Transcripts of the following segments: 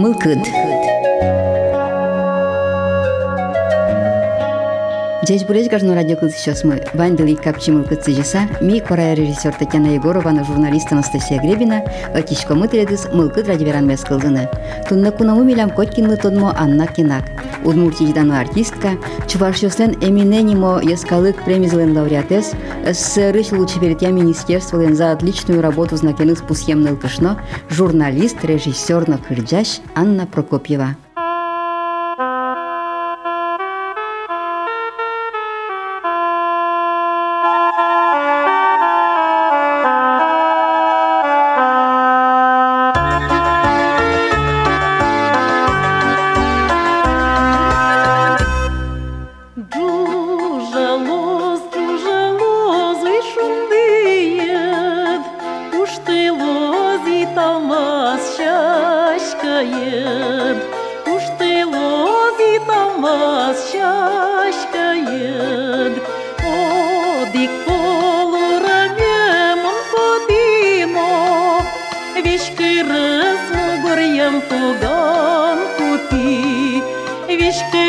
мылкыд Здесь буреш гажно радио кылды сейчас мы вандели капчимыл кытсы жаса ми корая режиссер Татьяна Егорова на журналист Анастасия Гребина латишко мы теледис мылкыд радиоверан мес кылдыны. Тунна кунаму милям коткин мы тодмо Анна Кинак. Удмуртиядан артистка, Чувашьослен Эминенимо Яскалык премизлен лауреатес, СССР лучше я министерствовален за отличную работу знакены с пусьемныл кышно, журналист, режиссер на Анна Прокопьева. pantogam putih, vișcă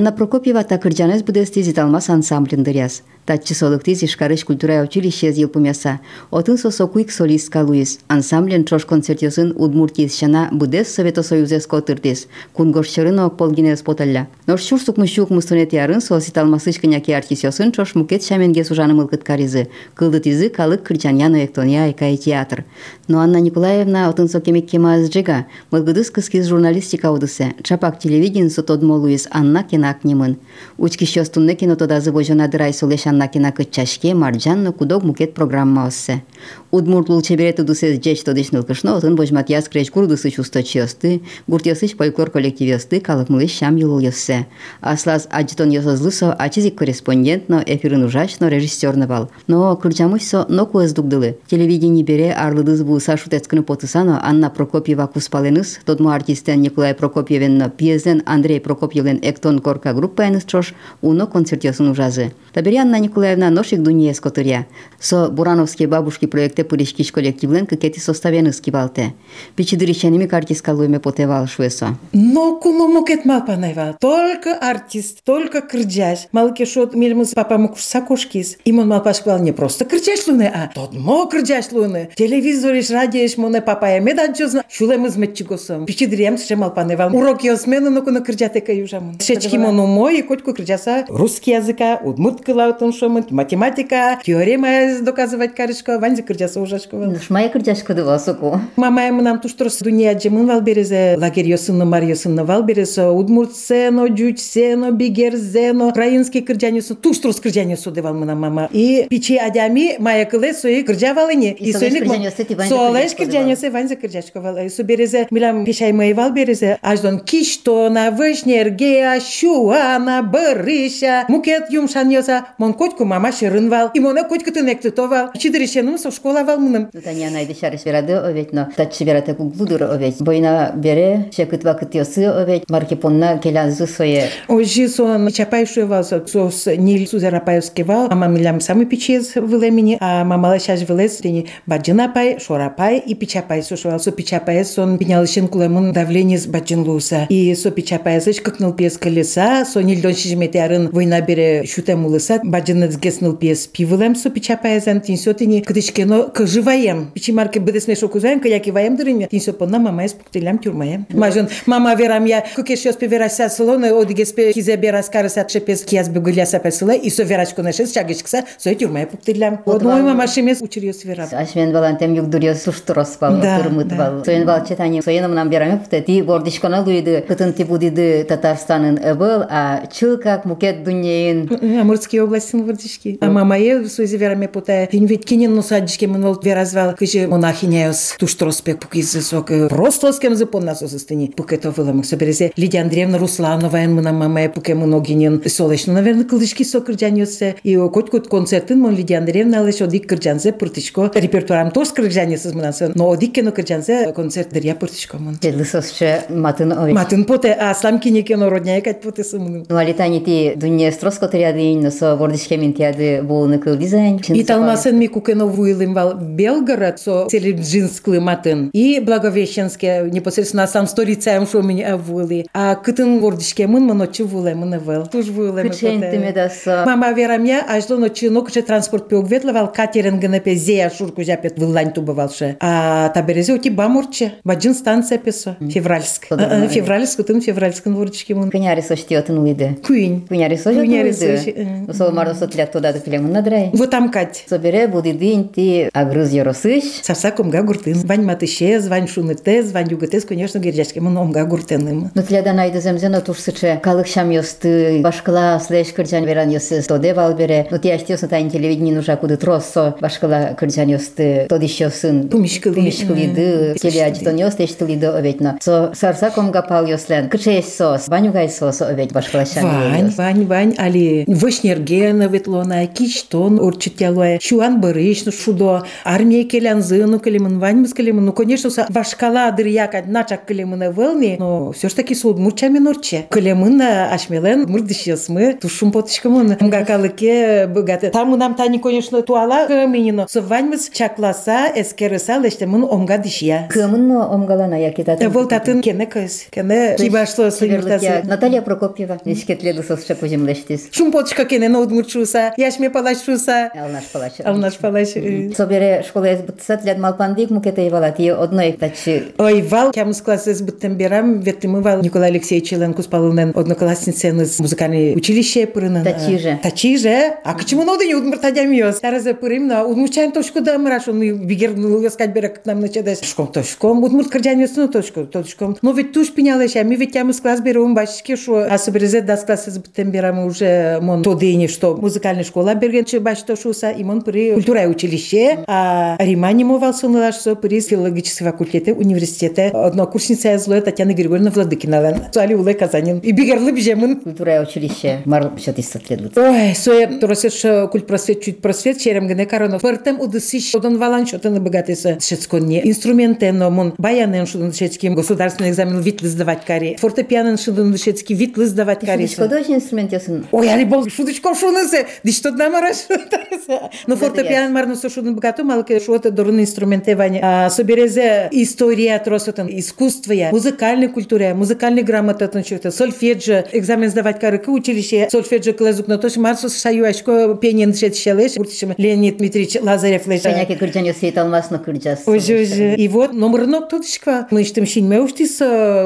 Анна Прокопьева такыржанес будести зиталмас ансамбліндыряс. Татчы солыктыз Ишкарыш культура училище зилпумяса. Отын сосокуик солистка Луис. Ансамблен трош концертиосын Удмуртиес шана будес Совето Союзес котырдес. Кунгоршырын полгинес поталля. Нош шур сукмышук мустунет ярын со ситалмасыш кыняки артисиосын трош мукет шаменге сужаны мылкыт каризы. Кылдытизы калык кырчаньяно эктония экай театр. Но Анна Николаевна отын сокемек кемаз джига. Мылгыдыс кыскиз журналистика удысе. Чапак телевиден сотодмо Луис Анна кенак немын. Учки шостунны кинотодазы божонадырай солеш накина кыччашке марджанно кудок мукет программа оссе. Удмуртлул чеберет дусез джеч тодышныл кышно отын божмат яс креч курдысы чувство чиосты, гуртьосыч фольклор коллективиосты калыкмылыш шам юлул йоссе. Аслас аджитон йосозлысо ачизик корреспондентно эфирын ужачно режиссерны бал. Но кырчамышсо но куэз дугдылы. Телевидение бере арлыдыз бу сашутецкыны потысано Анна Прокопьева куспаленыс, тодму артистен Николай Прокопьевен пьезен Андрей Прокопьевен эктон корка группа эныс трош уно концертиосын ужазы. Табери Анна Николаевна ношик дуния скотыря. Со Бурановские бабушки проекте пуришкиш коллективлен кекети составен скибалте. Пичидыриченими картискалуеме потевал шуесо. Но кумо мукет малпанева. Только артист, только кырджаш. Малке шот мельмыз папа мукуш сакошкис. Имон малпашквал не просто кырджаш луне, а тот мо кырджаш луне. Телевизориш, радиош моне папа я медан чозна. Шулемыз метчигосом. Пичидрием се малпанева. Уроки осмена, но куна кырджатека южамон. Шечки моно мой, котку кырджаса русский языка, удмурткала, том, что математика, теорема доказывать карышко, ванзик ванзе кырджасы ужашковал. Шмая кырджашка дыва соку. Мамай нам туштрос дуния джемын вал березе лагерь йосынны мар йосынны вал березе удмуртсено, джучсено, бигерзено, украинский кырджанюсын туштрос кырджанюсу девал мына мама. И пичи адями мая кыле сои кырджа валыне. И ванзе Солеш кырджашко кырджанюсы ванзе кырджашковал. Су березе милам пишай май вал березе аждон киштона, вышнергея, шуана, бырыша, мукет юмшан йоса, мон котку мама шырын вал. И мона котку тынекты товал. Чидырышеным со школа вал мыным. Тания найды шарыш берады овет, но татчы бераты куглудыр овет. Бойна бере, шекыт вакыт йосы овет, маркепонна келянзы сое. Ожи сон чапай шуевал со сос нил сузерапаевский вал, а мамилям самый пичез вылемини, а мамала шаш вылез, тени баджинапай, шорапай и пичапай сушевал. Со пичапай сон пенялышен кулемун давление с баджин луса. И со пичапай сыч какнул пес колеса, со нильдон шижметярын война бере шутем улыса, баджинец геснул пес пивылем со пичапай зан тинсо тени Кино кыжы ваем. Пичимарке бедесне шокузаем, каяки ваем дырыня. Тинсо понна мама эс пуктылям тюрмаем. Мажон мама верам я кукеш салоны верася салона одигеспе кизебе раскарыса шепес кияс бегуляса песыла и со верачку нашес чагичкса со тюрмая пуктылям. Одной мама шемес учирьёс верам. Ашмен балантем юк дурьё суштурос бал, турмыт бал. Соен бал четани, соен мнам верам пуктэ. Ти бордишкона луйды, кытын ти будиды Татарстанын эбыл, а чылкак мукет дуньейн. Амурский областин бордишки. А мама е сузи вераме пута. Тин кинин нуса садишки мон веразвал, кыжи монахиняос туштроспек пукиз сок. Просто с кем запон нас остыни. Пуке то было мы соберезе. Лидия Андреевна Русланова, ен мы на мамае пуке многинен. Солечно, наверное, кылышки сок кырджаньосе. И кот кот концертын мон Лидия Андреевна лишь одик кырджанзе пуртичко. Репертуарам тоже кырджаньосе мынасы. Но одик кено кырджанзе концерт дырья пуртичко мон. Лысосче матын овет. Матын поте, а слам кине кено родняя кать поте сымын. Ну, алитани ти дунье строско триады, но со бордишке ментиады булны кыл дизайн. И талмасын ми кукено вуилым вал Белгород, со Селебджинсклы матын. И Благовещенске, непосредственно сам столицаем шо меня вуили. А кытын вордишке мын мы ночи вулай мы навел. Туж вулай Кычен тиме да со... Мама вера меня, аж до ночи ну кыче транспорт пе угветлывал, катерен гнепе зея шурку жапет вылань тубывалше. А та березе оти бамурче, баджин станция песо, февральск. А, а? Февральск, кытын февральскын вордишке мын. Кыняри соштиотын уйды. Куинь. Кыняри сожат соши, уйды. э. Со мардо сотлят туда да пилемын надрай. Вот там кать. Собере будидин ти агрыз яросыш. Сарса комга гуртын. Вань матыше, звань шуныте, звань югытес, конечно, гержашке мон омга гуртыным. Ну тлядан айды земзена тушсыче. Калык шам ёсты, башкала слэш кырджан веран ёсы тоде вал бере. Ну ти аштёсна тайн телевидни нужа куды троссо. Башкала кырджан ёсты тод ещё сын. Пумишкылы. Пумишкылы телеадитон ёсты эштылиды оветно. Со сарса комга пал ёслен. Кычеш сос, ванюгай сос овет башкала шам. Вань, вань, вань, али вышнергена ветлона, кичтон урчитялуя. Чуан барышну, шу шудо, армия келянзы, ну келемын, Вань мы келемын, ну конечно, са вашкала дырьяка, начак келемына велни, но все ж таки суд мурчами норче. Келемын ашмелен, мурдышес мы, тушум потышкамын, мгакалыке, богаты. Там нам тани, конечно, туала, каменино, со Вань мы чакласа, эскерыса, леште мын омга дышья. Кымын омгалана якитатын. Вол татын кене көз, кене кибашло сыймыртасы. Наталья Прокопьева. Нишкетледы сос шакуземлештис. Шумпотышка кене ноутмурчуса, яшме палашуса, Алнаш палач. алнаш палаш. Собере школа ес бутсат ляд малпандик мукета ивалат. И одной тачи Ой, вал, кямыс классы с быттем берам, ветимы вал Николай Алексеевич Еленкус Павловнен, одноклассницен из музыкальной училище пырынын. Тачиже. Тачиже? А почему надо не удмуртадям ёс? Тараза пырым, на удмурчан точку да мраш, он бигер ёскать берек к нам начадаш. Шком точком, удмурт кырджан ёс ну точку, точком. Но ведь туш пенялыш, а ми ведь кямыс класс берем башки, шо асыбрезе дас классы с быттем берам уже мон то дыни, что музыкальная школа берген чи баш то шуса, и мон пыры культура училище, а Римани мовал сунылаш со пыры филологический факультете университета однокурсница злоя Татьяна Григорьевна Владыкинален. Суали улы Казанин. И бигерлы бежемын. культура училище. Мар шатистат лед Ой, соя торосеш культ просвет, чуть просвет, черем гне кароно. Пыртем удысыш, одан валан шотын богатыса. Шецконне. Инструменты, но мон баянен шудан шецким государственный экзамен витлы сдавать кари. Фортепианен шудан шецки витлы сдавать кари. Художественный инструмент ясын. Ой, али бол шудочков шунысы. Ди что намараш. Но фортепиан марно богату, малке шуата дорун инструменты ваня. А соберезе история тросотан, искусство музыкальная культура, музыкальная грамота, тан что-то, сольфеджи, экзамен сдавать кары к училище, сольфеджи клазук, но тоже марсус шаю очко пенен шет щелеш, уртишем Леонид Дмитриевич Лазарев лежа. Пеняки кырджан йос ейталмас но кырджас. Оже, оже. И вот номер ног тут шква. Мы штым шин мы уштис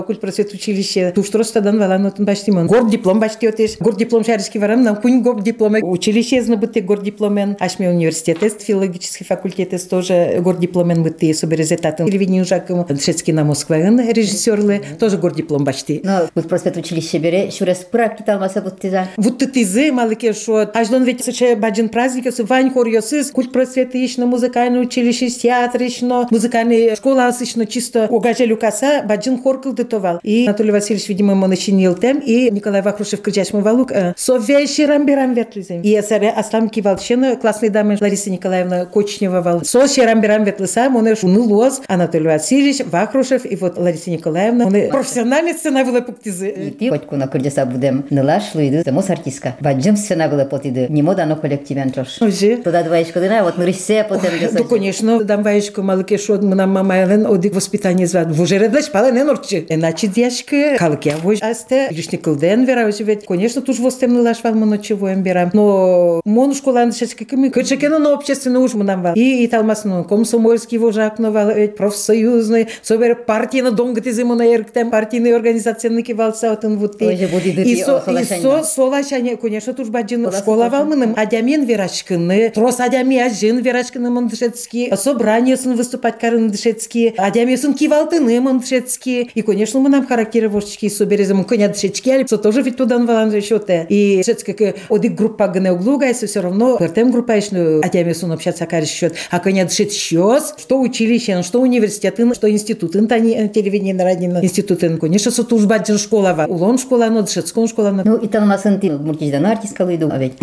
культ просвет училище. Ту что стадан вала но тун башти мон. Гор диплом башти отеш. Гор диплом шарский варам нам кунь гор диплом. Училище зна быте гор дипломен. Аш ме университет тест драматический факультет тоже гордипломен бытты соберезетатын телевидение ужакым Дшецкий на Москваын режиссерлы тоже гордиплом башти. Но вот просвет училище бере, шурес практика талмаса вот тиза. Вот ты тизы, малыке шот. Аждон ведь сыче баджин праздник, если вань хор йосыз, культ просвет ищно, музыкальное училище, театр ищно, музыкальная школа ищно чисто угажа люкаса, баджин хор кылдытовал. И Анатолий Васильевич, видимо, ему начинил тем, и Николай Вахрушев кричаш валук, совещи рамбирам ветлизем. И эсере Аслам Кивалчина, классной дамы Лариса Николаевна Кочнева. Со рамбирам ветлиса, он унылоз, Анатолий Васильевич, Вахрушев и вот Лариса Николаевна, он профессиональный сцена была пуктизы. И ты хоть куна кырдеса будем нылаш луиды, замос артистка. Баджим сцена была потиды, не мода но коллективен трош. Оже. Туда двоечко дына, вот нырысе потом Ну, конечно, дам ваечко малыке шод, мы нам мамайлен одик воспитание звать. В уже редлеш пала не норчи. Иначе дяшка, калке вож асте, лишний кылден вера, ведь, конечно, туж востем нылаш вал мы ночевой берам. Но мон школа шечка ками, кычекена на общественный уж мы нам вал. И и талмас, ну, комсомольский вожак, ну, вал, ведь профсоюзный, собер партийна донгати зиму на ерктем, партийный организационный кивалса, вот он вот. И со, и со, солашане, конечно, туж баджин школа тоже. вал мы адямин верашкины, трос адями ажин верашкины мандышецкий, собрание сын выступать карын дышецкий, адями сын кивалтыны мандышецкий. И, конечно, мы нам характеры вожчики соберезем, коня дышечки, а что тоже ведь туда валан решете. И дышецкая одик группа гне углуга, если все равно пертем группа еще адями сын общаться карь счет. А коня дышет счет, что училище, что университеты, что институты, тани телевидение на радио институты, конечно, со туж баджин школа, ва. улон школа, но школа, но Ну, и талмасын ты мультиждан артистка луиду, а ведь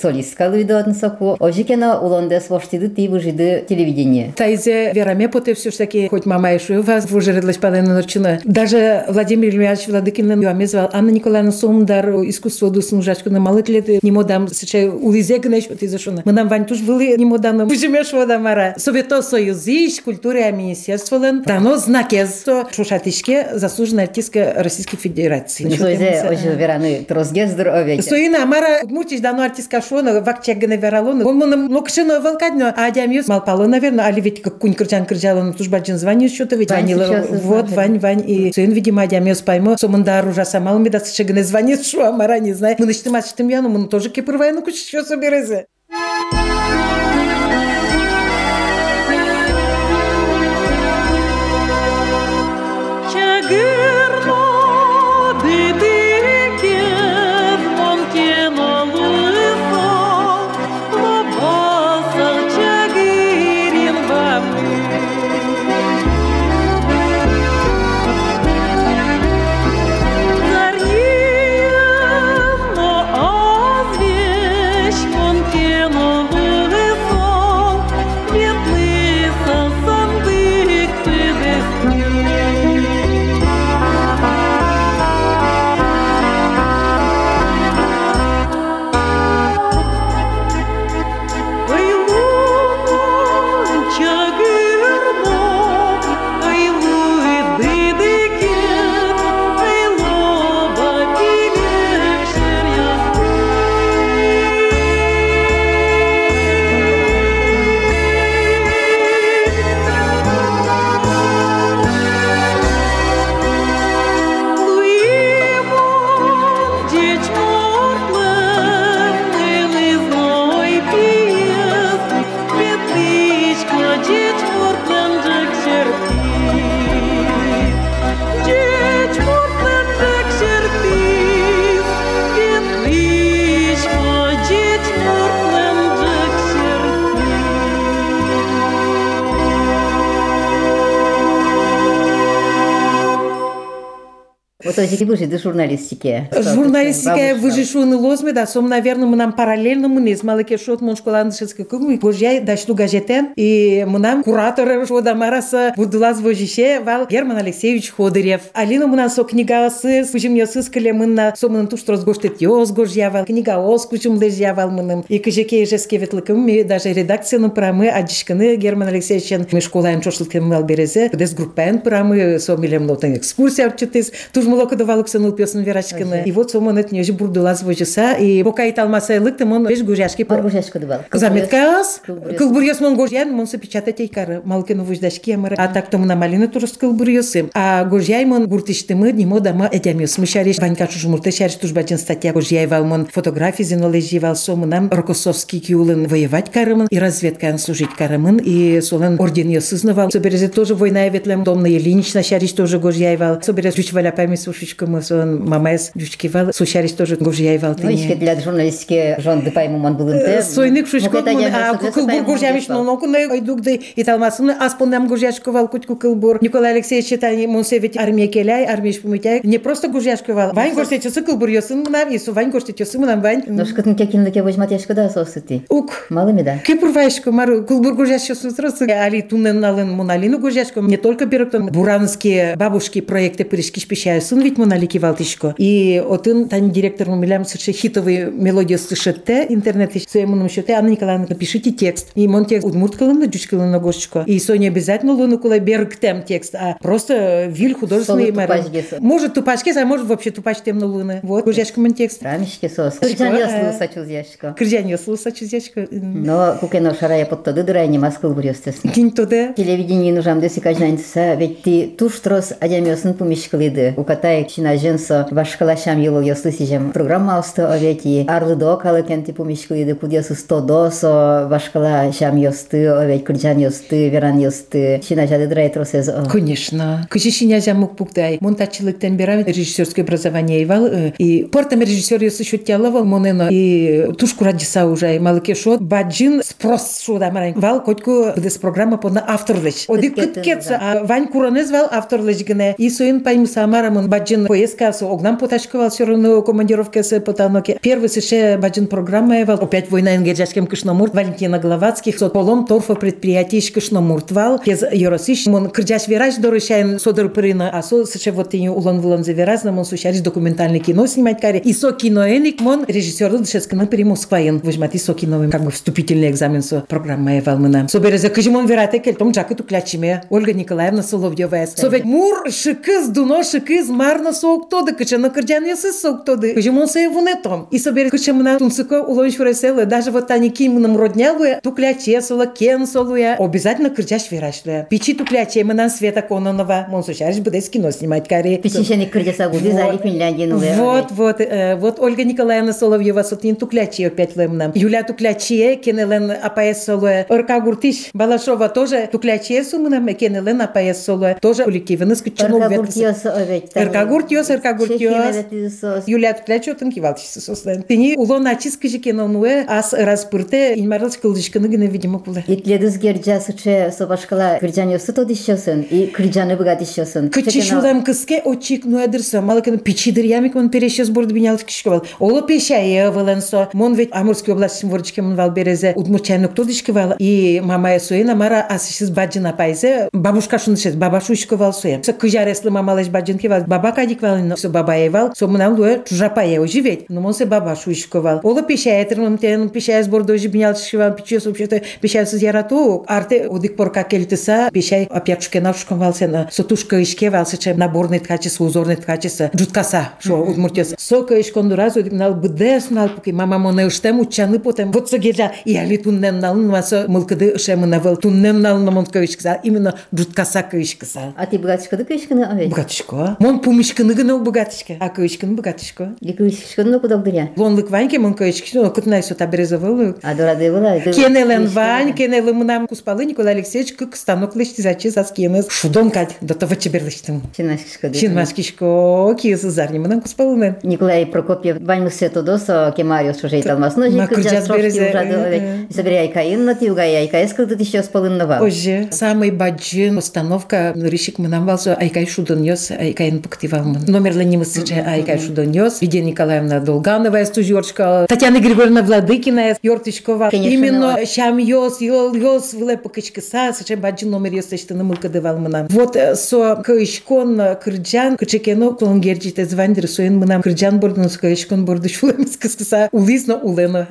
солистка луиду одну соку. Ожикена улонде своштиды ты выжиды телевидение. Тайзе вераме поте все таки хоть мама еще вас вужередлась падайна ночина. Даже Владимир Ильич Владыкин нам звал Анна Николаевна Сомдар искусство дусын жачку на малых лет не модам сече улизе гнеш вот из Мы нам вань туж были не модам бужемеш вода мара. Совето союзиш культуры а министерстволен дано знакез что шушатишке заслуженная артистка Российской Федерации. Ну, соизе, ожи вераны трозгездр, а ведь. Соина Амара мутиш дано артистка шона вакча гне вералон. Он мон локшино волкадно а дямьюс малпало наверное, али ведь как кунь крчан крчала туж баджин звонит что-то ведь Ванила вот. Вань Вань и сын видимо дямьюс поймо сомандар уже сама ми да се гне звонит что Амара не знает. Мы начнем мать что яну мы тоже кипрвай ну куч Вот ожики выжиды журналистики. Журналистика выжишуны лозме да сом наверное мы нам параллельно мы не смалыке шот мон школаны шецке кугу божья дашлу газетен и мы нам куратор шода мараса будулаз вожише вал Герман Алексеевич Ходырев. Алина мы нас со книга сыз пужим я кале мы на сомын туш троз гоштет ёз гожьявал книга ос кучум лежьявал мы нам. И кыжеке жеске ветлыкым мы даже редакцияны прамы адишканы Герман Алексеевичен мы школаем чошлыткем мал березе дес группен прамы со милем нотен экскурсия учитыс туж давалык сыныл пёсын верашкины. И вот сомон это неж бурдулаз вожиса, и пока и талмасайлык, ты мон беш гужашки Бар гужашка дыбал. Заметкас, Кылбурьёс. кылбурьёс мон гожьян, мон се печатать айкары, малкину вождашки амыр, а так тому на малина турыс кылбурьёсы. А гожьяй мон гуртиштымы, нимо дама эдямёс. Мышариш, ванька чужмурты, шариш тужбачин статья гожьяй вал мон фотографии зенолежи вал сомунам, Рокоссовский киулын воевать карымын, и разведкан служить карымын, и солын орден ёсызнавал. Соберезе тоже война ветлем, домна Ильинична шариш тоже гожьяй вал. Соберез жуч валя память сушичка мы сон мамес жучки вал, сушариш тоже гожьяй вал. Ну, ишке для журналистики жон дыпайму мон булынты. Сойник шушко а кылбур гожьямиш но но куне айдук дей и талмасын аспонам гожьяшко вал кутку кылбур. Николай Алексеевич читани монсевит армия келяй, армия шпумитяй. Не просто гожьяшко вал. Вань гостечесы кылбур ёсын мынам, и су вань гостечесы мынам вань. Ну, шкытын кекинлыке возьмат яшка да сосыты. Ук. Малыми да. Кепурвайшко, мару, кулбур гожьяшко сусрасы, али тунен налын моналину гожьяшко, не только беректон, буранские бабушки проекты пришки шпищая сын ведь моналики валтишко. И отын тань директор милям сырше хитовые мелодии слышите, интернет своему счете, Анна Николаевна, напишите текст. И мон текст удмурткалын на дючкалын на гошечко. И со не обязательно луну кулай берг тем текст, а просто виль художественный мэр. Может тупачки, а может вообще тупач тем на луны. Вот, гожьяшко мон текст. Рамишке сос. Кырджан Э. яслы сачуз яшка. Кыржань слуса чизячка. Но кукено шарая подтоды дырай не маскыл бурёстесын. Кинь туда. Телевидение нужам деси кажнанца, ведь ты туш трос адямёсын пумишкалыды. Укатай чина женсо башкалашам ело ёслы сижем. Программа усты овети. Арлы до калыкен ти пумишкалыды кудесу сто досо башкала шам ёсты, овет кырджан ёсты, веран ёсты. Чина жады драй тросез. Конечно. Кышишиня жамук пуктай. Монтачылыктан бера режиссерское образование ивал. э, И портом режиссер ёсы шут тялавал монено. И тушку радиса уже. Малыке шот. Баджин спрос шуда марай. Вал котку бдес программа подна авторлыч. Одик Кыткеты, кыткетса. А Вань Куранез вал авторлыч гыне. И соин паймы самарамын баджин поездка со огнам поташковал все равно командировка с потаноке. Первый сыше баджин программа ивал. Опять война энгеджашкем Кышномурт. Валентина Гловацких. Со полом торфа предприятий Кышномурт вал. Кез Yorosиш. Мон кырджаш вераж дорышаен содор прына. А со сыше вот тени улан вулан завераз. На мон сушариш документальное кино снимать каре. И со киноэник мон режиссер дышескана при Москваен. Возьмати со кино как бы вступительный экзамен со программа ивал мына. Со березе кыжимон верате кел том джакы туклячиме. Ольга Николаевна Соловьева. Со ведь мур шикыз дуно шикыз марна соуктоды. Кычана кырджан ясы соуктоды. Кыжимон се вунетом. И со березе кычамына тунсыко улонш веселы. Даже вот они кимным роднявы тукляче сола кен солуя. Обязательно кырджаш верашле. Пичи тукляче мына Света Кононова. Мон сушариш буде кино снимать каре. Печенщеник кырджаса гуди Вот. зали Финляндию. Вот, вот, э, вот Ольга Николаевна Соловьева сотин туклячи опять лемнам. Юля туклячи, кенелен апаес солуэ. Орка Гуртиш Балашова тоже туклячи сумнам, кенелен апаес солуэ. Тоже уликивен скучно Эрка увет. гуртиос овет. Эрка гуртиос, эрка гуртиос. Юля туклячи отын кивалтиш сослен. Тени улон ачис кыжи кенонуэ, ас распырте, инмарлс кылдышканы гына видимо кулы. Итледіз герджа сыче собашкала кырджан ёсы тод ищосын, и кырджаны быгат ищосын. Кычишулам кыске очик нуэдырса, малакын пичидыр ямик мон перещес борд бинялт кишковал. Оло пешае валенсо. Мон ведь Амурской области ворочке мон вал березе. Удмурчайнок тодышкивал. И мамая суена мара асишис баджина пайзе. Бабушка шуншес, баба шушковал суен. Со кыжареслы мамалеш баджин кивал. макадик валын со бабае вал со мынам луэ чужапае оживет но мон се баба шуишко вал оло пешае тырным тен пешае сбор дожи бинял шиван пече со общето пешае сыз ярату арте одик порка келтеса пешае опячке навшком вал сена со тушка ишке вал се чем наборный ткачеса узорный ткачеса джуткаса шо удмуртес сока ишкон раз одик нал бдес нал пуки мама моне штем учаны потем. Вот со геля и али туннем налын масо мылкыды шемы навал туннем налын мон кавичкса именно джуткаса кавичкса а ты братишка да кавичка на братишка мон пу кумышкыныгы но богатышка. А кышкын богатышка. И кышкын но кудок дыня. Лонлык ваньке мон кышкын, но кытнай сота березовылы. А дорады была. Кенелен вань, кенелы мынам куспалы Николай Алексеевич кык станок лышты зачи сас кенес. Шудон кать, до того чеберлыштым. Чинашкишко. Чинашкишко, киезы зарни мынам куспалынен. Николай Прокопьев вань мысы тодосо кемарио сужей талмасно. Макрджат березе. Забирай каинна, тюгай айкаэс, когда ты еще спалыннова. Оже, самый баджин установка, рыщик мынам валзо, айкай шудон йос, айкайын пыкт мын. Номер ленимы сыче айкай шудон йос. Видия Николаевна Долганова, стужерчка, Татьяна Григорьевна Владыкина, Йортичкова. Конечно, Именно ну. шам йос, йол йос, виле пыкычкыса, сыче баджин номер йос эштаны мылка дывал мынам. Вот э, со кышкон кырджан, кычекено клонгерджите звандир соен мынам кырджан бордун со кышкон борду шулемис кыскыса, улизно улена.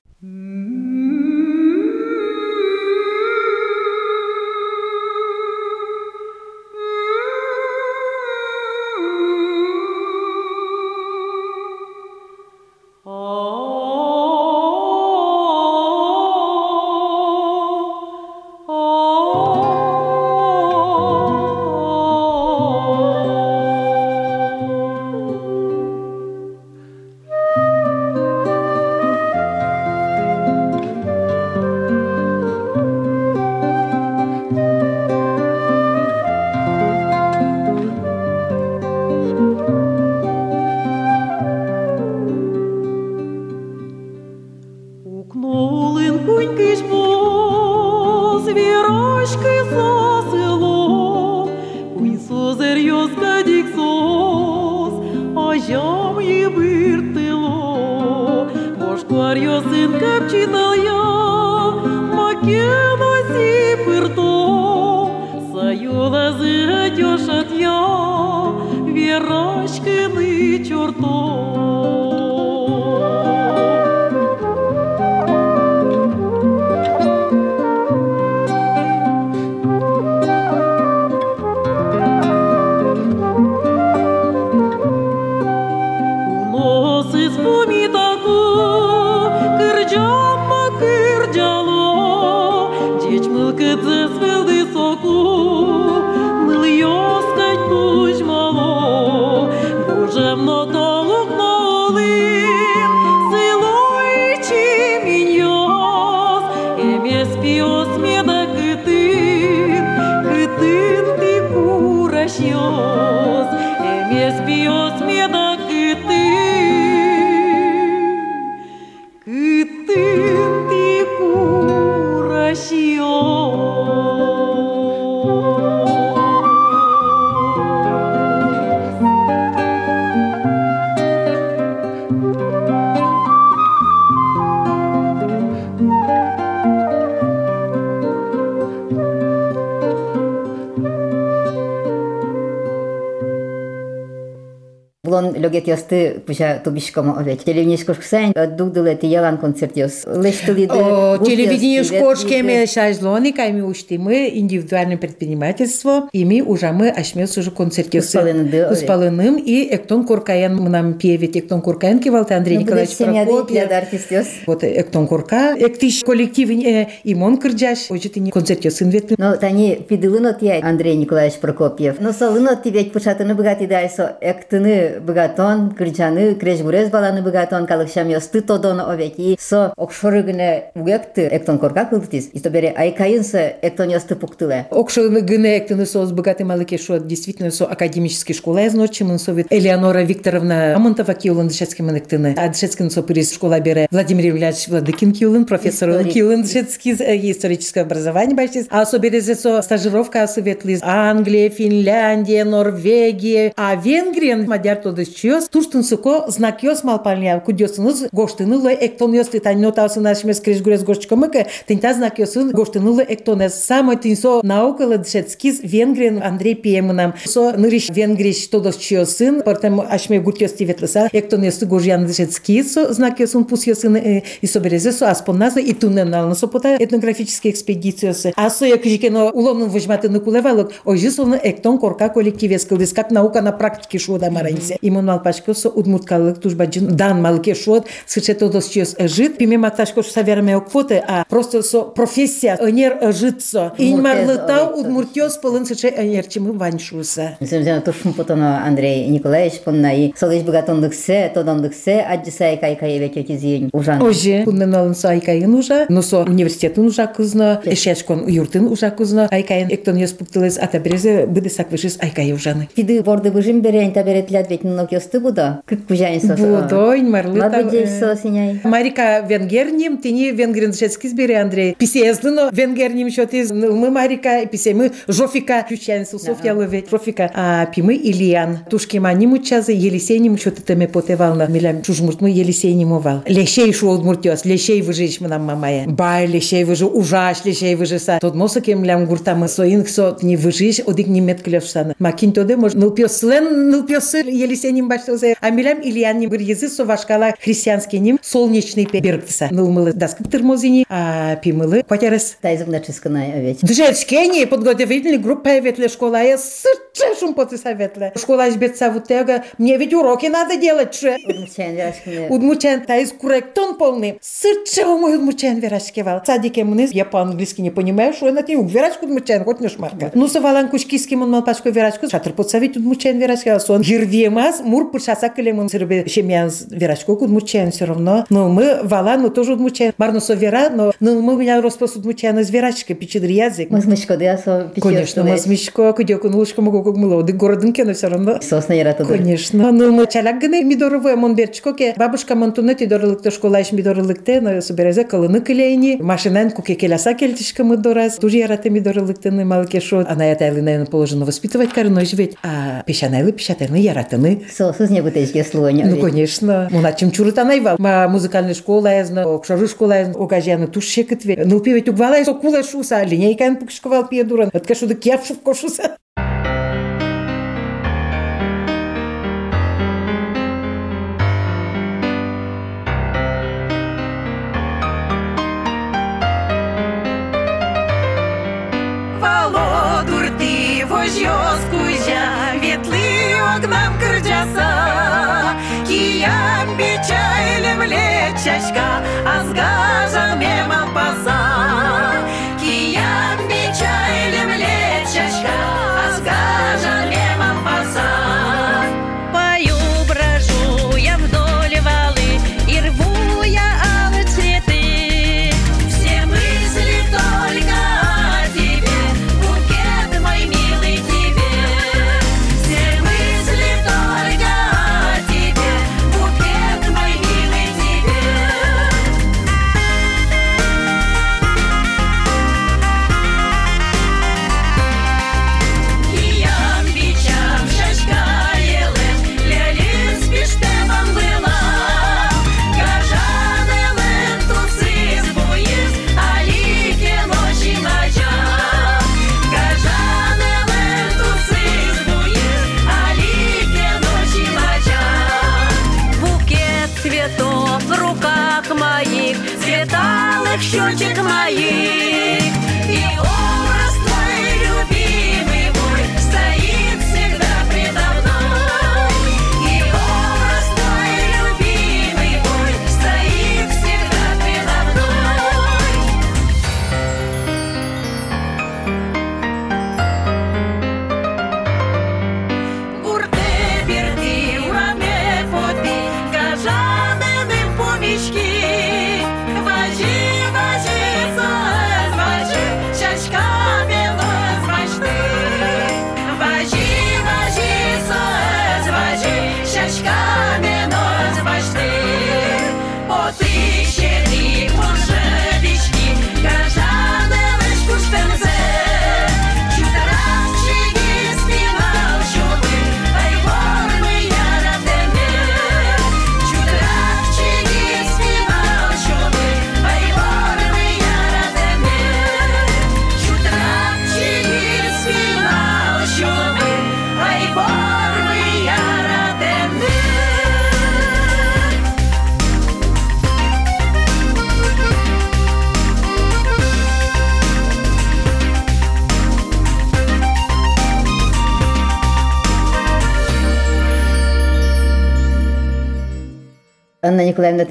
Блон лёгет ясты пуша тубишкомо овет. Телевинишко шксайн дугдылы ти ялан концерт яс. Лештыли О, телевидение шкошками шажлоны, кайми ушти мы индивидуальное предпринимательство, и мы уже мы ашмес уже да, ой. Успалыным, и эктон куркаян нам певит, эктон куркаян кивалты Андрей Николаевич Семья Прокопьев. Вот эктон курка, эктиш коллектив э, имон кырджаш, ojе не концертиосын ветлы. Но тани пидылынот я Андрей Николаевич Прокопьев. Но солынот тибет пушатыны быгати дайсо эктыны быгатон, кырчаны, крешбурез баланы быгатон, калыкшам ясты тодон овети. Со окшорыгыны угекты эктон корка кылтис. И то бере айкайынсы эктон ясты пуктылы. Окшо гыне эктыны соз богатый малыке шо действительно со академической школа из ночи мы совет Элеонора Викторовна Амонтова киулын дышецкий мы эктыны. А дышецкий со перес школа бере Владимир Ильич Владыкин киулын, профессор киулын дышецкий э, историческое образование бачтис. А со березе со стажировка советли Англия, Финляндия, Норвегия, а Венгрия мадяр тодыс чиос, туштын суко, знак йос малпалня, кудьосыныз, гоштынылы эктон йос, тань нотаусы нашими скриш гурес гошчкамыка, тентя знак йосын, гоштынылы эктонес. Самой тинсо наукала дшецкиз венгрин Андрей Пиемынам. Со ныриш венгриш тодос чиосын, портем ашме гуртьос тиветлеса, эктон йосы гуржян дшецкиз, со знак йосын пус йосын е, и соберезе со аспонназа и тунненално со пота етнографически експедициосы. А со якжикено уломнын вожматы на кулевалок, ожисовны эктон корка коллективескалдис, как наука на практике шуда маранзе. Именно малпачкылсо удмурткалык тужбаджын дан малке шот сычето досчес жит пиме макташко саверме оквоте а просто со профессия өнер житсо инмарлытау удмуртёс пылын сыче өнерчимы ваншуса земзен тушм потоно андрей николаевич понна и солыш богатондыксе тодондыксе аджисай кайкай веке кизин ужан. Оже куннен алын сайкайын ужа носо университетун ужа кызно эшешкон юртын ужа кызно айкайын эктон ёс пуктылыз ата березе быдысак вышыс айкай ужаны. Пиды ворды выжим берен таберетлят ведь ног ёс 쓰고도 극구자인 써서. 부도인 말로. 아버지 써시냐. Марика венгерним, тени венгерин зачетски сбери, Андрей. Писезно, венгерним счет из мы Марика, писе мы жофика, ключаин сусов ялове, жофика, а пимы Ильян. Тушки маниму чазы, Елисейним счет это мы потевал на милям чужмурт, мы Елисейним овал. Лещей шел муртес, лещей выжечь мы нам мамая. Е. Бай, лещей выжи, ужаш, лещей выжи са. Тот мосок им лям гурта мы соинг со не выжечь, одик не метклевшана. Макин тоде, может, ну пес лен, ну пес Елисейним баштозе. А милям Ильян не езы со вашкала христианский ним солнечный пебергтса. Нылмылы даскы тырмозини, а пимылы потярес. Тайзык на чисканай овет. Джевскені подготовительні групи ветле школа є сырт че шум поты советла. Школа избеца вот тега, мне ведь уроки надо делать, че. Удмучен верашкины. Удмучен, та из корректон полный. Сырче мой удмучен верашкевал. Садике мне, я по-английски не понимаю, что это не уг верашку удмучен, хоть не шмарка. Ну, савалан кушкиски мон мал пачко верашку, шатр подсавить удмучен верашкевал. Сон гирвемас, мур пыршаса кылемон сырбе шемян верашку удмучен все равно. Но мы валан, мы тоже удмучен. Марно со вера, но ну, мы меня роспос удмучен из верашки, пичидр язык. Мазмышко, да, со Конечно, мазмышко, кудёку, нулушко, могу как мылоды, городын кено все равно. Сосна яратыды. Конечно. Ну, мы чаляк гыны мидоровы, мон берчко, ке бабушка монтуны тидорылыкты школа иш мидорылыкты, но соберезе калыны кылейни, машинан куке келяса кельтишка мы дораз, тоже яраты мидорылыкты, ну, малке шо, она это или, наверное, положено воспитывать карной ведь, а пещанайлы, пещатайны, яратыны. Сосыз не бутечке слоня. Ну, конечно. Муна чем чурыта найвал. Ма музыкальная школа язна, окшару школа язна, окажяны туше кытве. Ну, пивет угвала, со кула шуса, линейкан пукшковал пьедуран. Это кашу да кепшу кошуса. Francesca.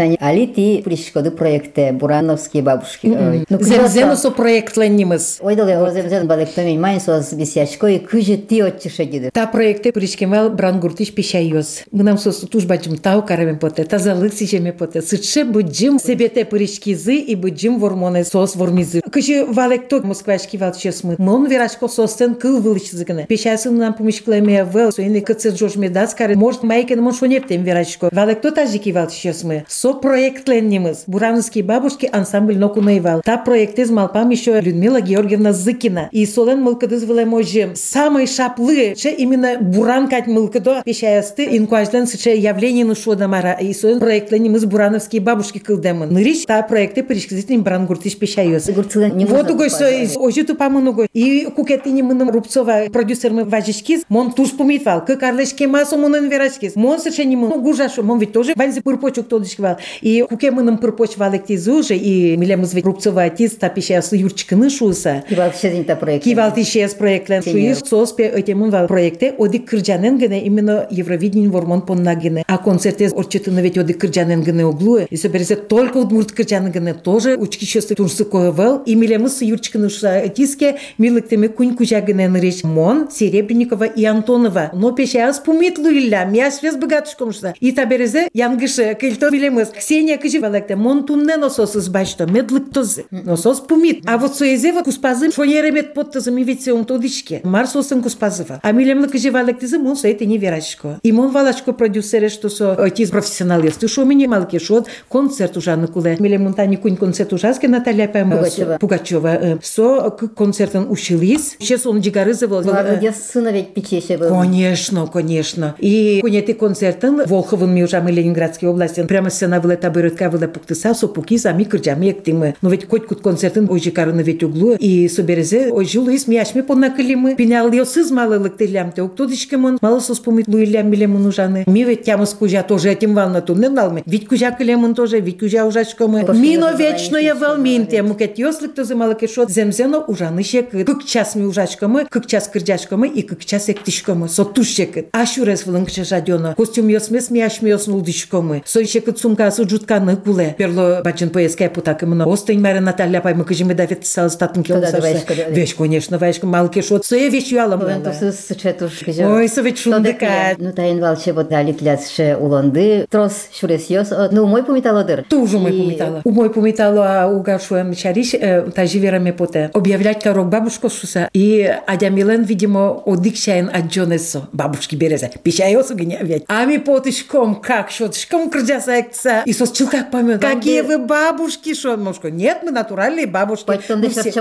питання, али ти пришкоды проекты бурановские бабушки? Земзенус проектленимыз ойдылы оземзен бадектомин майн соз бисячкой кыжы ти отчыша гиде та проекты пришкемел брангуртиш пишайос гынам соз тужбачым тау карамен поте тазалык сижеме поте. Сычше буджим себете пришкизы и буджим вормоне соз вормизы кыжы валекто москвашки валчесмы мон верашко состен кыл вылычызы гына пешасын нам помышклеме вел соини кыцын жожме даскары может майкен мон шонептем верашко. Валекто тажики валчесмы со Со проектленнимыз. Бурановские бабушки ансамбль нокунаевал. Та проекте з малпам еще Людмила Георгиевна Зыкина. И солен мылкыдыз вылеможе. Самый шаплы, че именно буран кать мылкыдо пешаясты инкуажлен сыче явление ну шо дамара. И солен проектленнимыз бурановские бабушки кылдемын. Ныриш та проекте пришкизитин брангуртиш не Вот угой сой, ожи тупа мынугой. И кукетини мыным Рубцова продюсер мы важишкиз, мон туш помитвал, как арлешке масо мунын верашкиз. Мон сыче не мон гужашу, мон ведь тоже ванзи пырпочук то тодышкивал. И куке мыным пырпоч валектиз уже, и милемыз ведь рубцова атиз, тапиша с юрчкины шуса. Кивал шезин проект. Кивал тишес проектлен шуис, соспе өтемун вал проекте, оди кырджанен гене именно Евровидение вормон понна гене. А концерте орчетыны ведь оди кырджанен гене углу. И соберется только удмурт кырджанен гене тоже учки шесты турсы коевал. И милемыз с юрчкины шуса атиске, милыктеме кунь кужа гене ныреш Мон, Серебренникова и Антонова. Но пеша спумит луилля, мя свез богатушком шуса. И таберезе янгышы, кельто Кузьмас, Ксения Каживалекте, Монтунне носос с баща, медлик този, носос помит. А вот со езева го спазам, шо е ремет потта за мивице он тодичке. Марсо го спазава. А милем на Каживалекте за мон соете не верашко. И мон валашко продюсере, што со е, ти професионалисты, шо ми не малки шот, концерт ужа на куле. Милем монтани кунь концерт ужаски Наталья Пембова. Пугачева. Е. Со е, концертен учились. Сейчас он дигарызывал. Молодец, сына ведь печеше был. Конечно, конечно. И куня концертен Волховым ми ужам и Ленинградской области. Прямо сцена была табыретка была пуктыса, со пуки сами кырджами ектимы. Но ведь хоть кут концертын ой карыны ведь углу. И соберезе ой жулу ис мияшми понакылимы. Пинял йосыз малылык телямте. Уктодичкемон мало соспомит луилям милемон ужаны. Ми ведь тямыз кужа тоже этим вална ту не налме. Ведь кужа кылемон тоже, ведь кужа ужачкомы. Пошли Мино называем вечное чувство, волминте. Мукет йослык то замало кешот. Земзено ужаны шекыт. Кык час ми ужачкомы, кык час кырджачкомы и кык час ектишкомы. Со тушекыт. Ашурес вылынкче жадёна. Костюм йосмес ми ашми йоснулдишкомы. Со шекыт сумкасы жутканы куле. Перло бачин поездка путакы мына. Остын мэре Наталья паймы кыжыме давет сал статын вешка, да. Веш, конечно, вешка. Мал кешот. Сое веш юалам. Ой, со ведь шундыка. Ну тайын валче вот дали клясше улонды. Трос шурес йос. Ну мой помиталодыр. Тоже мой помитала. У мой помитала, а у Гашуэм Чариш, э, та живераме поте. Объявлять корок бабушку шуса. И Адя Милен, видимо, одикшайн аджонесо. Бабушки березе. Пищайосу гене ведь. Ами потышком, как шот, шком крджаса экца. И сос как памят. Какие вы бабушки, шо? Мошко, нет, мы натуральные бабушки. Мы все-.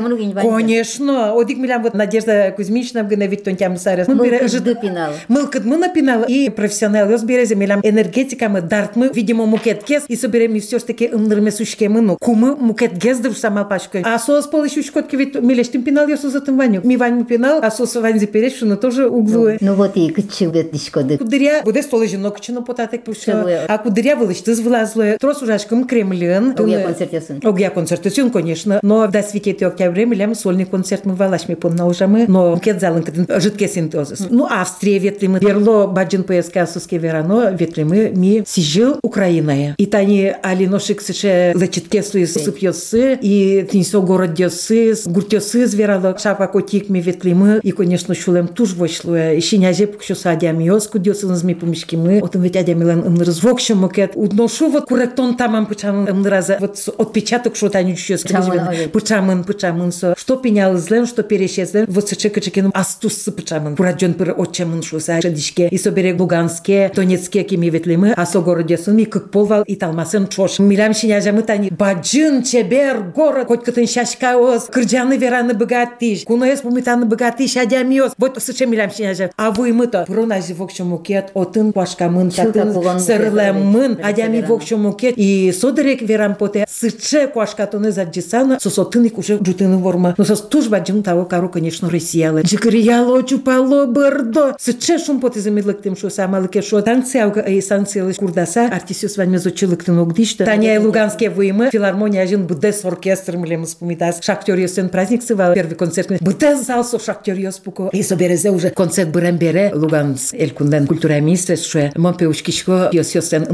Конечно. Одик милям вот Надежда Кузьмична, гына ведь тон тям сарас. Мы бере- жит- дыпинал. Мылкыт мы напинала. И профессионал ёс березе милям энергетика мы дарт мы, видимо, мукет кес. И соберем и все ж таки ымнырме сушке мы, ну, кумы мукет гез дыр самал пачкой. А сос полы щучкотки ведь милештим пинал ёс за тым ваню. Ми ваню пинал, а сос вань заперечь, но тоже углуе. Ну вот и кычыл бет дишкоды. Кудыря буде столи жінок чи на потатик пише. Чилує. А кудыря виличти звлазли. Трос ужашком Кремлін. Огя концертесин. Огя концертесин, конечно. Но в світєті октябре милям сольний концерт ми валаш ми понна ужами. Но мкет зален каден житке синтозис. Ну Австрия ветлими. Верло баджин поеска суске верано ветлими ми сижил Украиная. И тани алиношик сеше лечитке суи супьосы. И тинсо город дёсы, гуртёсы зверало. Шапа котик ми ветлими. И, конечно, шулем туж вошло. И щеняже пукшо садям йоску дёсы зми помешки мы. Отым ведь адя милен ымнырыз вокшо мукет. Удношу вот куректон тамам пычам ымныраза. Вот с- отпечаток шо таню чуёс. Пычамын, ой. Пычамын, пычамын со. Что пенял злен, что перещезлен. Вот сычека чекин астус пычамын. Пураджон пыр отчамын шо са. Шадишке. И собере Луганске, Донецке кими ветлимы. А со городесын ми как полвал и талмасын чош. Милям шиняжамы тани. Баджин, чебер, город. Хоть катын шашка оз. Кырджаны вераны богатыш. Куноес пумитаны богатыш. Адямиоз. Вот сыче милям шиняжам. А вы мы то. Пронажи вокшо мукет. Отын пашкамын. Чылка Татын кулон сырлемын. мукет, Адями вераны. вокшо мукет. И содерек верам поте. Сыче куашкатоны заджисана. Сосотыник уже джутыны ворма. Но сос туж баджин того кару, конечно, Россиялы. Джикрияло чупало бырдо. Сыче шум поте замедлык тем, что самалыке шо. Танцияуга и санкциялы курдаса. Артисиус вань мезочилык тын огдишта. Таня и Луганские выемы. Филармония один БДС оркестр млем спомитас. Шахтер ёсен праздник сывал. Первый концерт. БДС зал со шахтер ёспуко. И соберезе уже концерт бырем бере. Луганс элькунден культура министр ше. Мон пеушкишко ёс ёсен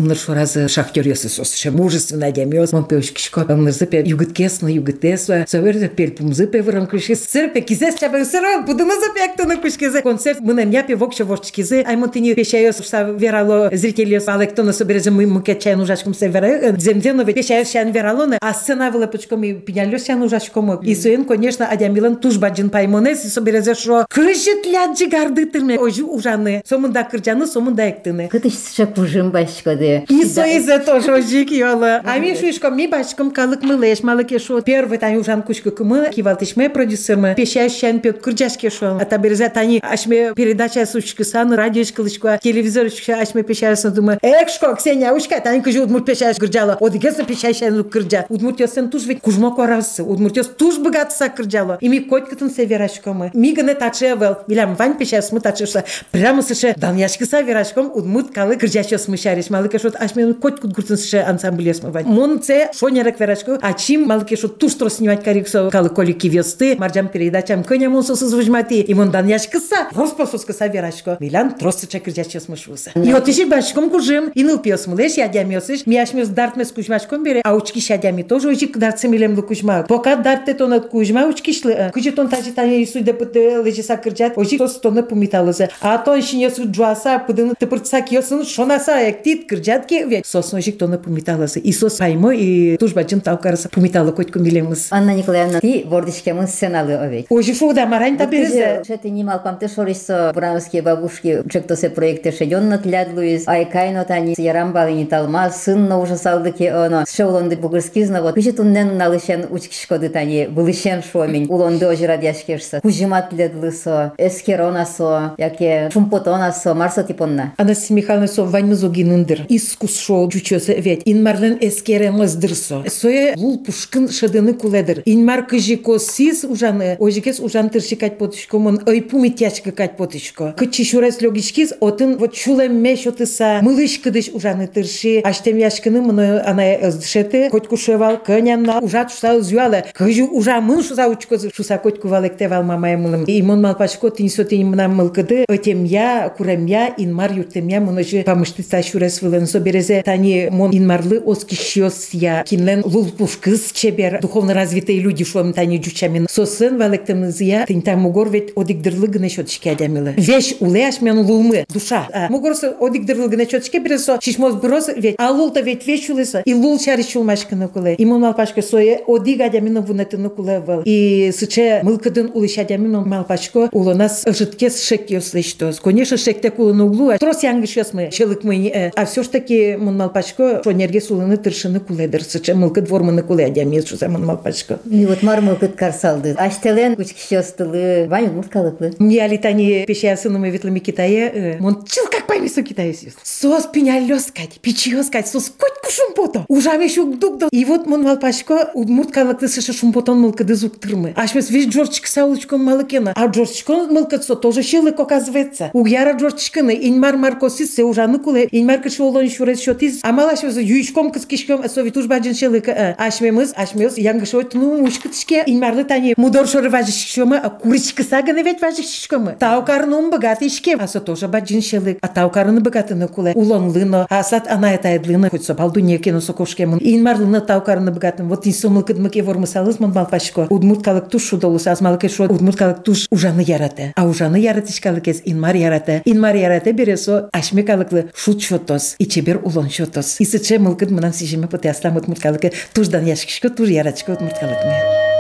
шоразы шахтер ёсы сос. Ше мужественно демёс. Мон пеушкишко умныр зыпе югыткесно югытесва. Соверзе пельпум зыпе вырам крыши. Сырпе кизес чабе сырал. Будемо зыпе актыны кушкезе. Концерт мынем япе вокше вошчкезе. Аймон тини пешаёс са верало зрители алектона соберезе мы мукет ужашком се вере. Земдено пешаёс шан вералоне. А сцена вела пучком и пинялёс шан ужашком. И суен, конечно, адямилан туж баджин паймонес и соберезе шо. Кыжит ляджи гарды тырме. Ожи ужаны. Сомында кырджаны, сомында эктыны. Кытыш шакужым башкоды. И соизе то жожик ёлы. Ами шуишком ми бачком калык мылеш малыке шо. Первый тань ужан кучку продюсер кивалтышме продюсермы. Пешащан пет кырджашке шо. Ата береза тани ашме передача сучки сан радиошкалышка телевизор учка ашме пешарсна дума. Экшко Ксения учка тань кыжы удмурт пешаш кырджала. Одигесна пешащан лук кырджа. Удмуртёстен туш ведь кужмо корасы. Удмуртёс туш богатса кырджала. Ими котькатын северашкомы. Миганы тачевел. Милям вань пешас мы тачышла. Прямо сыше даньяшки саверашком удмурт калы кырджачос мышариш. Малыке шо ашме коть кут гуртынсше ансамбль есмывать. Мон це шонерек верашко, а чим малки шо туштро снимать кариксо калы колики весты, марджам передачам коня мон сосыз выжмати, и мон дан яшкыса, роспосос кыса верашко. Милян тросты чакыржач есмышвуса. И вот иши башком кужим, и ныл пьес мылеш, ядямесыш, мияшмес дартмес кужмашком бере, а учки шадями тоже учик дартсы милем кужма. Пока дарте тонат кужма, учки шлы, кучи тон тажи таня и суйда пыты лежиса кырджат, учик тос тоны пумиталызы. А то иши несу джуаса, пыдыны тыпыртса киосын, шонаса ектит кырджат ке, ведь сосно учик тоны пумиталызы. И сос паймо, и тужбаджын таукарыса пумиталы котку милемыз. Анна Николаевна, ты бордичкемын сценалы овей. Ожи фуда марань та березе. Шети нимал памте шорисо бурановские бабушки чектосе проекте шедённа тляд Луис, айкайно тани ярамбалы не талма, сынно уже салдыки оно, шеулонды бугырскизна вот, кучи туннен налышен учкишкоды тани, былышен шуомень, улонды ожирад яшкешса, кужимат ледлысо, эскеронасо, яке шумпотонасо, марсо типонна. Анас Михайловна со ваньмызо гинындыр. Искус шо Türkçesi evet. İnmarlan eskeremizdir so. Soya vul puşkın şadını kuledir. İnmar kıjiko siz ujanı. E, ojikes ujan tırşı kaç potuşko mun aypum ihtiyaçkı kaç potuşko. Kıçı şures logişkiz otun vot şule meş otısa mılış kıdış ujanı tırşı. Aştem yaşkını mını anaya özdışeti. Koçku şeval könyanla ujat şusa uzyualı. Kıjı ujamın şusa uçkozu şusa koçku valekte val mamaya mılım. İmon malpaşko tinsotin mına mılkıdı. Ötem ya kurem ya inmar yurtem ya mınajı pamıştı taşures vılın so bereze tani тани мон инмарлы оскищиос я кинлен лулпушкыз чебер духовно развитые люди шуам тани джучамин сосын валектемыз я тин там мугор ведь одикдырлы гыне шотчике адямилы вещь улеаш мен лулмы душа. А мугорс одикдырлы гыне шотчике бересо шишмоз брос ведь а лулта ведь вещь улеса и лул чари чулмашканы куле и мон малпашка сое одиг адямина вунетыны куле вал и сыче мылкыдын улыш адямина малпашко улонас житкес шекиос лештос конечно шекте кулын углу а трос янгышес мы шелык мы а все ж таки мон малпашко шо нерге сулыны тыршыны куледыр сыче мылкы двормыны куле адямис шуса мон малпашко И вот мармыл кыт карсалды. Аштелен кучкищостылы, вань муткалыклы. Не алитани пещая сынымы ветлыми Китае, мон чил как поймису Китае сис. Сос пеня лёскать, печиёскать, сос коть шумпото. Ужаме шук дук И вот мон малпашко удмурткалыклы сышы шумпотон мылкы дызук тырмы. Ашмес весь Джорджик саулычкон малыкена. А Джорджикон мылкыцо тоже щелык оказывается. Угяра Джорджикыны, инмар маркосис се ужаны куле, инмар кышы олон шурет шотиз. Амалашмес юичком кыскишком, сови баджин щелык. Ашмемыз, ашмес, янгышой тну мушкытышке, инмарлы тани мудор шоры важышкшомы, а куричка саганы ведь важышкшомы. Таукарнум богатый шке, а со тоже баджин щелык. А таукарны богатыны куле. Улон лыно, а сад ана это лыно, хоть сопалду некено сокошкемын. Инмар лыно таукарны богатым. Вот инсумыл кыдмыке вормысалыз мон балпашко. Удмурткалык туш шудолус, азмалыке шо удмурткалык туш ужаны ярата. А ужаны яратышкалыкес инмар ярата. Инмар ярата бересо ашмекалыклы шут шотос. И чебер улон шотос. аз. И се че мълкът мана си жима пътя стамът мурткалъка, туж да няшкишко, туж ярачко от мурткалък ме.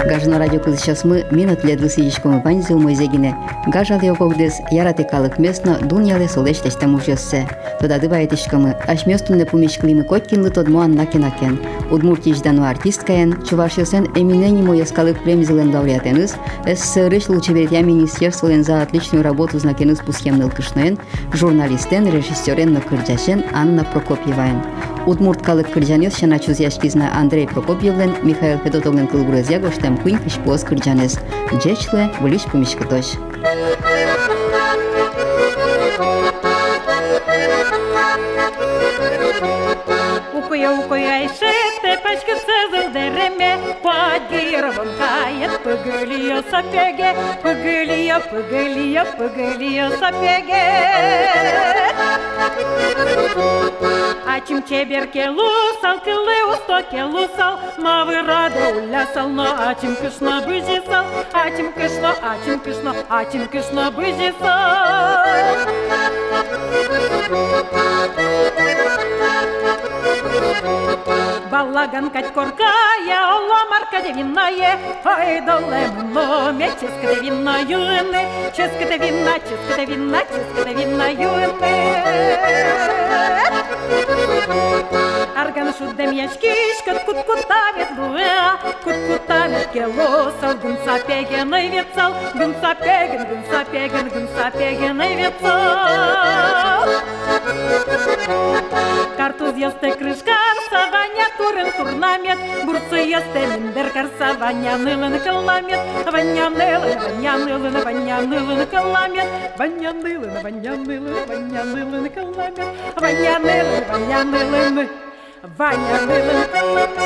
Гажна радио кызышасмы минут лет высыйышкомы панзы умойзегине. Гажал йогогдес яратекалык местно дуньяле солештештем ужессе. Тода дывайтышкомы, аш местунне пумешклимы коткинлы тодмуан накенакен. Удмуртий ждану артисткаен, Чувашиосен эминенимо яскалык премизылен лауреатеныз, СССР лучеберетя министерстволен за отличную работу знакеныз пусхемныл кышноен, журналистен, режиссерен ныкырджашен Анна Прокопьеваен. Удмурткалык кырджанес шана чузяшкизна Андрей Прокопьевлен, Михаил Федотовлен кылгурез ягош тем куинг иш плос кырдьаныс, джечле вылиш пумишкатош. Thank you. 구역구에 십대 빠시게 쓰던데레메 과기여러분 가야 뿌글이여 사빼게 뿌글이여 뿌글이여 뿌글이여 사빼게 Ačiū čia berkelų sal, kilai usto kelų sal, mavai rado ulę salno, ačiū kišno bužį sal, ačiū kišno, ačiū kišno, ačiū kišno bužį sal. Балаган Катькоркая, оломарка девинная, Айдоле мломе, ческата винна юны, Ческата винна, ческата винна, ческата винна юны. Арган шудем яшкишка, куткутамет луэа, Куткутамет келосал, гунсапеген и вецал, Гунсапеген, гунсапеген, гунсапеген и вецал. картуз есте крышкар саваня турын турнамет бурцы есте миндеркар саваня нылын кыламет ваня нылын ваня нылын ваня нылын кыламет ваня нылын ваня нылын ваня нылын кыламет ваня нылын ваня нылын ваня нылын кыламет